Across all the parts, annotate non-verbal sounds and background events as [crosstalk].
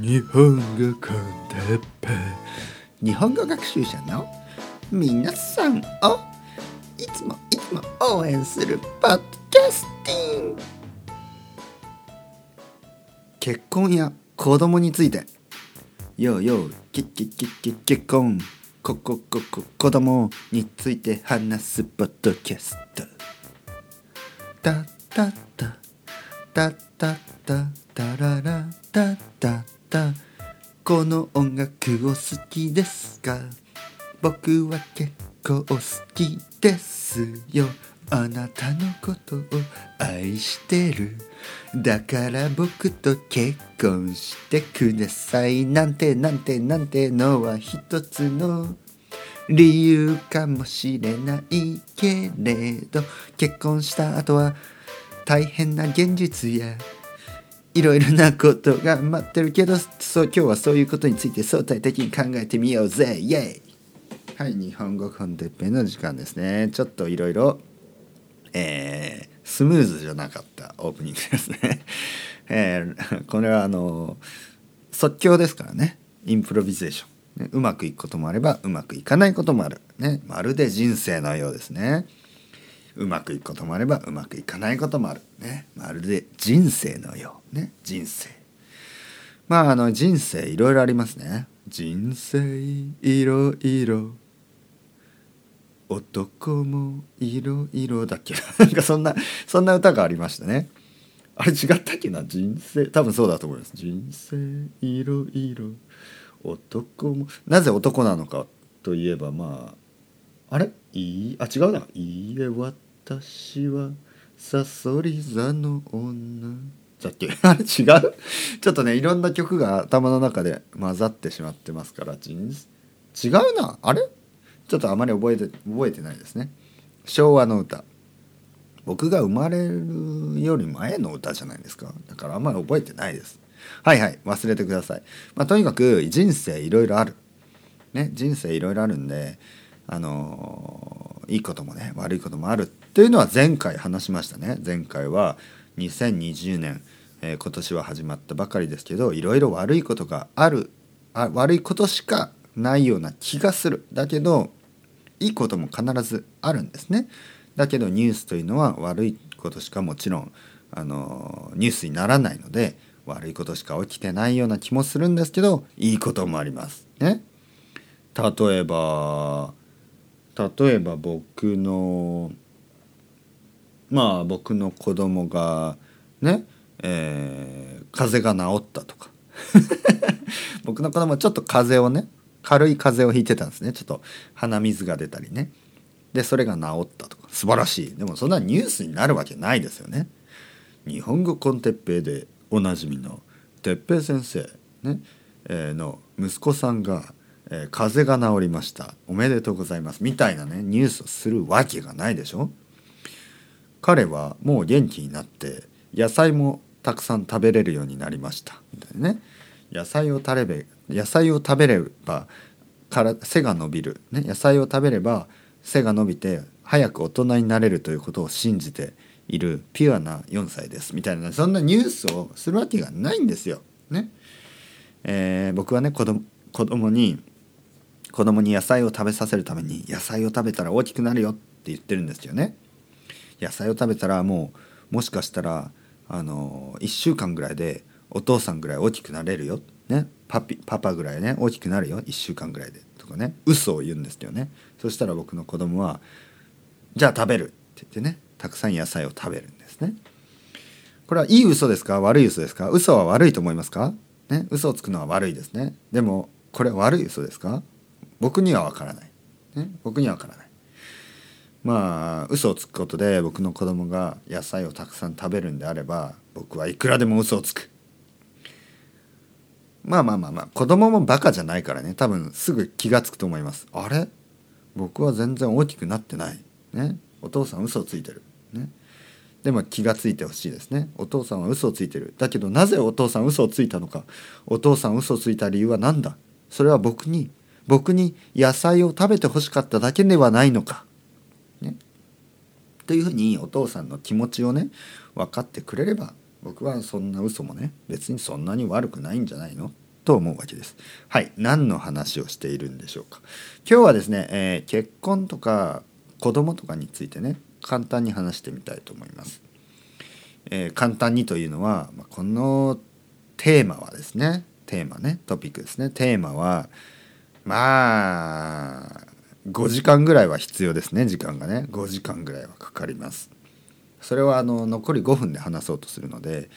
日本語コンテッペ日本語学習者の皆さんをいつもいつも応援するポッドキャスティング。結婚や子供について。ようようきききき結婚ここここ子供について話すポッドキャストタタタタタタタララタタタこの音楽を好きですか？僕は結構好きですよ。あなたのことを愛してる。だから僕と結婚してください。なんてなんてなんてのは一つの理由かもしれないけれど。結婚した後は大変な現実やいろいろなことが待ってるけどそう今日はそういうことについて相対的に考えてみようぜ。イエイはい日本語コンテッペの時間ですね。ちょっといろいろえー、スムーズじゃなかったオープニングですね、[laughs] えー、これはあの即興ですからね。インプロビゼーション、ね、うまくいくこともあればうまくいかないこともある、ね、まるで人生のようですね。うまくいくこともあればうまくいかないこともある。ね。まるで人生のよう。ね。人生。まああの人生いろいろありますね。人生いろいろ。男もいろいろだっけ。[laughs] なんかそんなそんな歌がありましたね。あれ違ったっけな？人生。多分そうだと思います。人生いろいろ。男もなぜ男なのかといえばまああれ？いい？あ違うな。いい？え私はさそり座の女。だっけ。[laughs] あれ違う？ちょっとねいろんな曲が頭の中で混ざってしまってますから違うな。あれ？ちょっとあまり覚えて覚えてないですね。昭和の歌。僕が生まれるより前の歌じゃないですか。だからあんまり覚えてないです。はいはい。忘れてください、まあ、とにかく人生いろいろある。ね人生いろいろあるんであの、いいこともね悪いこともあるっていうのは前回話しましたね。前回は2020年、えー、今年は始まったばかりですけどいろいろ悪いことがあるあ悪いことしかないような気がする。だけどいいことも必ずあるんですね。だけどニュースというのは悪いことしかもちろんあのニュースにならないので悪いことしか起きてないような気もするんですけどいいこともあります。ね。例えば例えば僕のまあ僕の子供がね、えー、風邪が治ったとか。[laughs] 僕の子供ちょっと風邪をね軽い風邪をひいてたんですね。ちょっと鼻水が出たりね。でそれが治ったとか。素晴らしい。でもそんなニュースになるわけないですよね。日本語コンテッペイでおなじみの哲平先生ね、えー、の息子さんが、えー、風邪が治りました。おめでとうございます。みたいなねニュースをするわけがないでしょ？彼はもう元気になって野菜もたくさん食べれるようになりました。みたいなね。野菜を食べ野菜を食べればから背が伸びる、ね、野菜を食べれば背が伸びて早く大人になれるということを信じているピュアな4歳です。みたいなそんなニュースをするわけがないんですよ。ね。えー、僕はね子供子供に子供に野菜を食べさせるために野菜を食べたら大きくなるよって言ってるんですよね。野菜を食べたらもうもしかしたらあの1週間ぐらいでお父さんぐらい大きくなれるよ、ね、パピパパぐらいね大きくなるよ1週間ぐらいでとかね嘘を言うんですよねそしたら僕の子供は「じゃあ食べる」って言ってねたくさん野菜を食べるんですねこれはいい嘘ですか？悪い嘘ですか嘘は悪いと思いますか？ね嘘をつくのは悪いですねでもこれは悪い嘘ですか？僕にはわからない、ね、僕にはわからない。まあ嘘をつくことで僕の子供が野菜をたくさん食べるんであれば僕はいくらでも嘘をつく。まあまあまあまあ子供もバカじゃないからね。多分すぐ気が付くと思います。あれ？僕は全然大きくなってない。ね？お父さん嘘をついてる。ね？でも気が付いてほしいですね。お父さんは嘘をついてる。だけどなぜお父さん嘘をついたのか。お父さん嘘をついた理由は何だ？それは僕に僕に野菜を食べてほしかっただけではないのか。ね。というふうにお父さんの気持ちをね分かってくれれば僕はそんな嘘もね別にそんなに悪くないんじゃないの？と思うわけです。はい。何の話をしているんでしょうか。今日はですね、えー、結婚とか子供とかについてね簡単に話してみたいと思います。えー、簡単にというのは、ま、このテーマはですねテーマねトピックですね。テーマはまあ5時間ぐらいは必要ですね時間がね。5時間ぐらいはかかります。それはあの残り5分で話そうとするので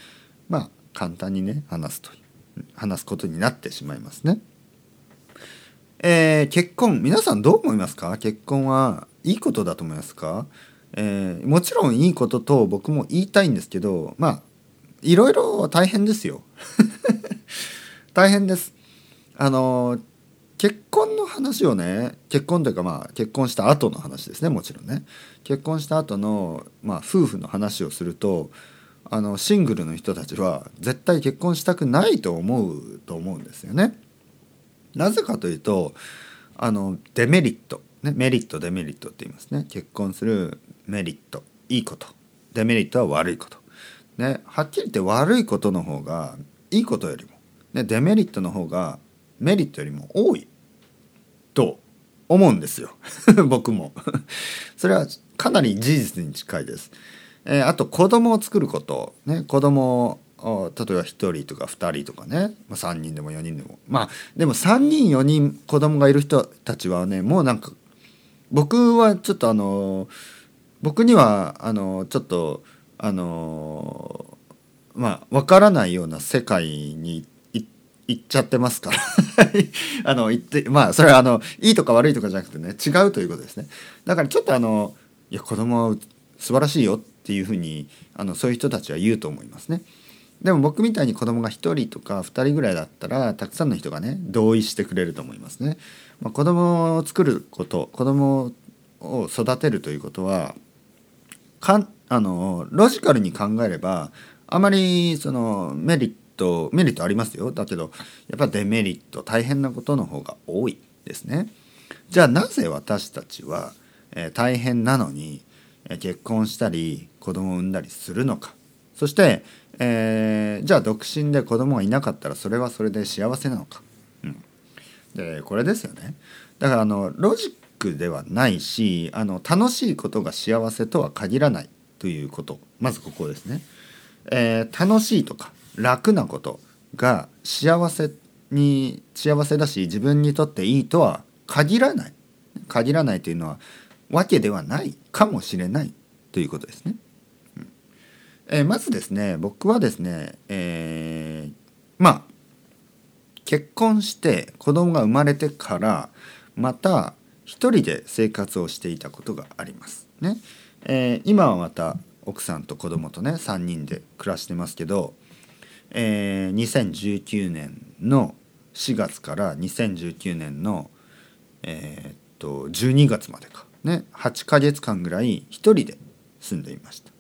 まあ簡単にね話すと話すことになってしまいますね。えー、結婚皆さんどう思いますか？結婚はいいことだと思いますか、えー、もちろんいいことと僕も言いたいんですけどまあいろいろ大変ですよ。[laughs] 大変です。あの結婚の話をね結婚というかまあ結婚した後の話ですねもちろんね結婚した後のまあ夫婦の話をするとあのシングルの人たちは絶対結婚したくないと思うと思うんですよね。なぜかというとあのデメリット、ね、メリットデメリットって言いますね結婚するメリットいいことデメリットは悪いこと。ね、はっきり言って悪いことの方がいいことよりも、ね、デメリットの方がメリットよりも多いと思うんですよ。[laughs] 僕も。[laughs] それはかなり事実に近いです。えー、あと子供を作ること、ね、子供を例えば1人とか2人とかね、まあ、3人でも4人でも。まあでも3人4人子供がいる人たちはねもうなんか僕はちょっとあの僕にはあのちょっとあのまあ分からないような世界に行って行っちゃってますか？ら [laughs] あの言ってまあそれはあのいいとか悪いとかじゃなくてね違うということですね。だからちょっとあのいや子供は素晴らしいよっていうふうにあのそういう人たちは言うと思いますね。でも僕みたいに子供が1人とか2人ぐらいだったらたくさんの人がね同意してくれると思いますね、まあ、子供を作ること子供を育てるということはかんあのロジカルに考えればあまりそのメリットメリットありますよ。だけどやっぱデメリット大変なことの方が多いですね。じゃあなぜ私たちは、えー、大変なのに、えー、結婚したり子供を産んだりするのか。そして、えー、じゃあ独身で子供がいなかったらそれはそれで幸せなのか、うん、でこれですよね。だからあのロジックではないしあの楽しいことが幸せとは限らないということ。まずここですね、えー、楽しいとか楽なことが幸せに幸せだし自分にとっていいとは限らない限らないというのはわけではないかもしれないということですね。えー、まずですね僕はですね、えー、まあ結婚して子供が生まれてからまた一人で生活をしていたことがあります。ねえー、今はまた奥さんと子供とね3人で暮らしてますけどえー、2019年の4月から2019年の、えー、っと12月までか、ね、8ヶ月間ぐらい一人で住んでいました、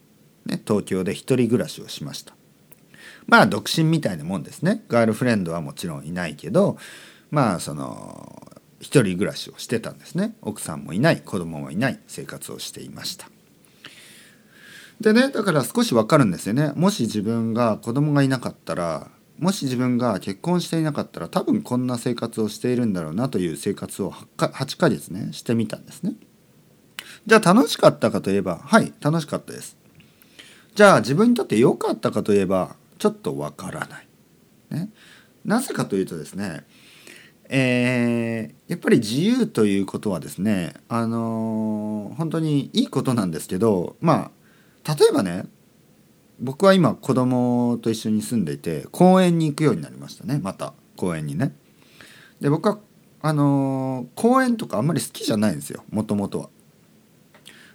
ね、東京で一人暮らしをしました。まあ独身みたいなもんですね。ガールフレンドはもちろんいないけどまあその一人暮らしをしてたんですね。奥さんもいない子供もいない生活をしていました。でねだから少しわかるんですよね。もし自分が子供がいなかったらもし自分が結婚していなかったら多分こんな生活をしているんだろうなという生活を 8, 8ヶ月ねしてみたんですね。じゃあ楽しかったかといえばはい楽しかったです。じゃあ自分にとって良かったかといえばちょっとわからない、ね、なぜかというとですねえー、やっぱり自由ということはですねあのー、本当にいいことなんですけどまあ例えばね僕は今子供と一緒に住んでいて公園に行くようになりましたねまた公園にね。で僕はあのー、公園とかあんまり好きじゃないんですよもともとは。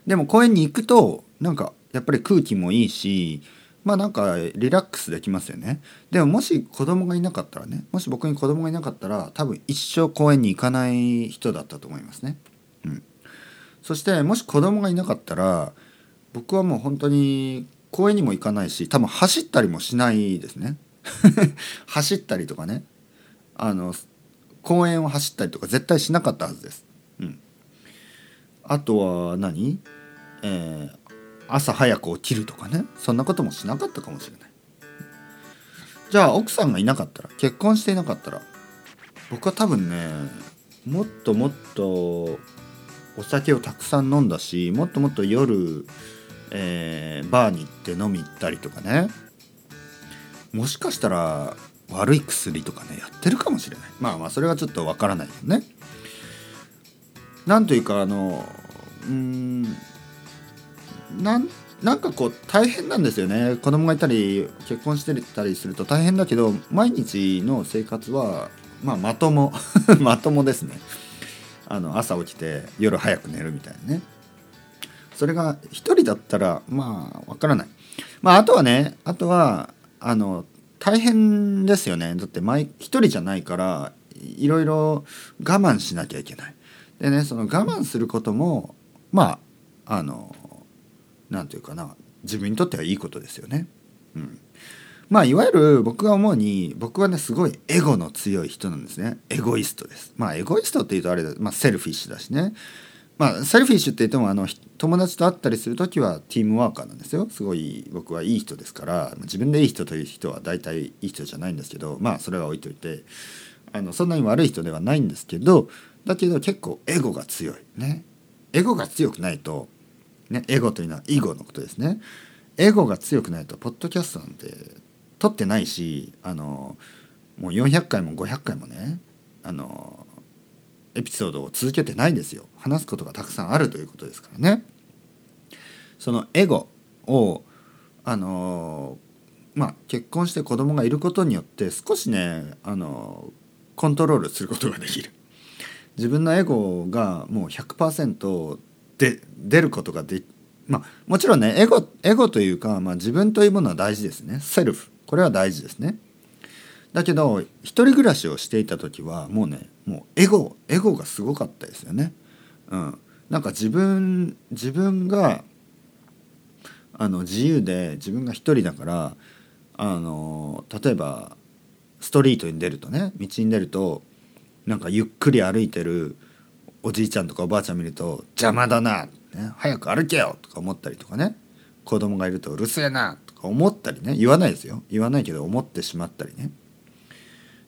でも公園に行くとなんかやっぱり空気もいいしまあなんかリラックスできますよね。でももし子供がいなかったらねもし僕に子供がいなかったら多分一生公園に行かない人だったと思いますね。うん、そしてもし子供がいなかったら僕はもう本当に公園にも行かないし多分走ったりもしないですね。[laughs] 走ったりとかね。あの公園を走ったりとか絶対しなかったはずです。うん、あとは何、えー、朝早く起きるとかね。そんなこともしなかったかもしれない。じゃあ奥さんがいなかったら結婚していなかったら僕は多分ねもっともっとお酒をたくさん飲んだしもっともっと夜、えー、バーに行って飲み行ったりとかね。もしかしたら悪い薬とかねやってるかもしれない。まあまあそれはちょっとわからないけどね。なんというかあのうんなんなんかこう大変なんですよね。子供がいたり結婚してたりすると大変だけど毎日の生活は、まあ、まとも [laughs] まともですね。あの朝起きて夜早く寝るみたいなね。それが一人だったらまあわからない。まああとはねあとはあの大変ですよね。だって一人じゃないからいろいろ我慢しなきゃいけない。でねその我慢することもまああの何て言うかな自分にとってはいいことですよね。うん、まあいわゆる僕が思うに僕はねすごいエゴの強い人なんですね。エゴイストです。まあエゴイストっていうとあれだ、まあ、 selfish だしね。まあ selfish って言ってもあの友達と会ったりする時はティームワーカーなんですよ。すごい僕はいい人ですから自分でいい人という人は大体いい人じゃないんですけどまあそれは置いといてあのそんなに悪い人ではないんですけどだけど結構エゴが強い。ね。エゴが強くないとね、エゴというのは囲碁のことですね。エゴが強くないとポッドキャストなんて撮ってないしあのもう400回も500回もねあのエピソードを続けてないんですよ。話すことがたくさんあるということですからね。そのエゴをあのまあ結婚して子供がいることによって少しねあのコントロールすることができる。自分のエゴがもう100%で出ることがでまあもちろんねエゴエゴというか、まあ、自分というものは大事ですね。セルフ。これは大事ですね。だけど一人暮らしをしていた時はもうねもうエゴエゴがすごかったですよね。うん。なんか自分自分があの自由で自分が一人だからあの例えばストリートに出るとね道に出るとなんかゆっくり歩いてるおじいちゃんとかおばあちゃん見ると「邪魔だな」ね「早く歩けよ」とか思ったりとかね子供がいると「うるせえな」とか思ったりね言わないですよ。言わないけど思ってしまったりね、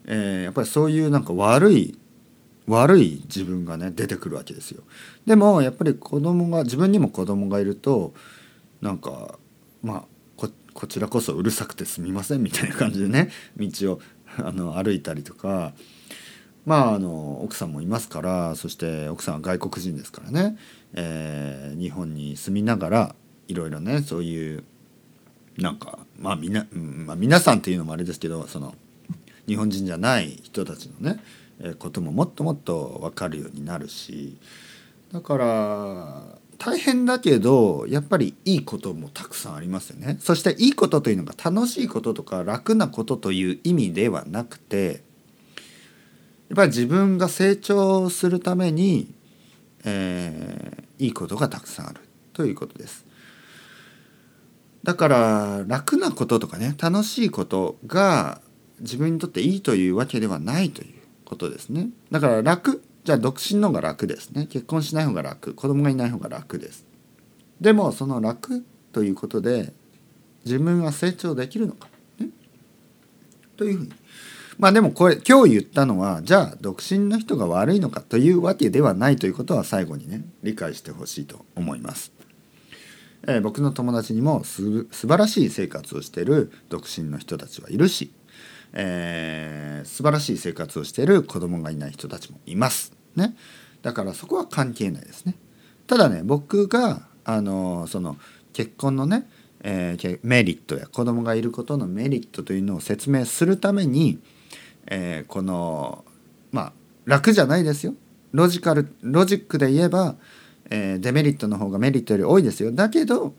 えー、やっぱりそういうなんか悪い悪い自分がね出てくるわけですよ。でもやっぱり子供が自分にも子供がいるとなんかまあこちらこそうるさくてすみませんみたいな感じでね道をあの歩いたりとかまああの奥さんもいますからそして奥さんは外国人ですからね、えー、日本に住みながらいろいろねそういうなんかまあみな、まあ、皆さんっていうのもあれですけどその日本人じゃない人たちのね、ことももっともっと分かるようになるしだから大変だけどやっぱりいいこともたくさんありますよね。そしていいことというのが楽しいこととか楽なことという意味ではなくてやっぱり自分が成長するために、えー、いいことがたくさんあるということです。だから楽なこととかね楽しいことが自分にとっていいというわけではないということですね。だから楽じゃあ独身の方が楽ですね結婚しない方が楽子供がいない方が楽です。でもその楽ということで自分は成長できるのか、ね、というふうにまあでもこれ今日言ったのはじゃあ独身の人が悪いのかというわけではないということは最後にね理解してほしいと思います。えー、僕の友達にもす素晴らしい生活をしてる独身の人たちはいるし、えー、素晴らしい生活をしている子供がいない人たちもいます。ね、だからそこは関係ないですね。ただね僕があのその結婚のね、えー、メリットや子供がいることのメリットというのを説明するためにえー、このまあ楽じゃないですよロジカルロジックで言えば、えー、デメリットの方がメリットより多いですよだけど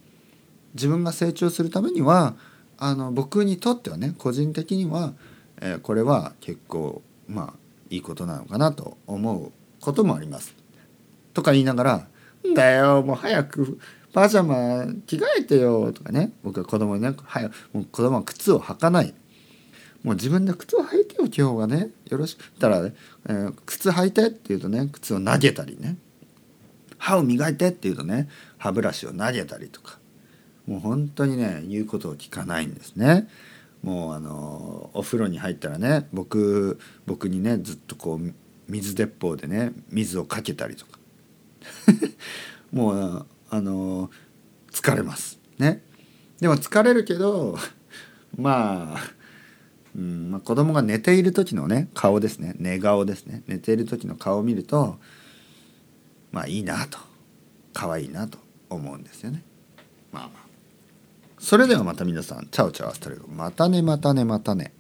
自分が成長するためにはあの僕にとってはね個人的には、えー、これは結構まあいいことなのかなと思うこともあります。とか言いながら「んだよもう早くパジャマ着替えてよ」とかね僕は子供にね早もう子供は靴を履かない。もう自分で靴を履いてよ今日はね。よろしく。たら、ねえー、靴履いてって言うとね靴を投げたりね。歯を磨いてって言うとね歯ブラシを投げたりとか。もう本当にね言うことを聞かないんですね。もうあのお風呂に入ったらね僕僕にねずっとこう水鉄砲でね水をかけたりとか。[laughs] もうあの疲れます。ね。でも疲れるけどまあ、うんまあ、子供が寝ている時のね顔ですね。寝顔ですね。寝ている時の顔を見るとまあいいなと。可愛いなと思うんですよね。まあまあ。それではまた皆さんチャオチャオアストレゴまたねまたねまたね。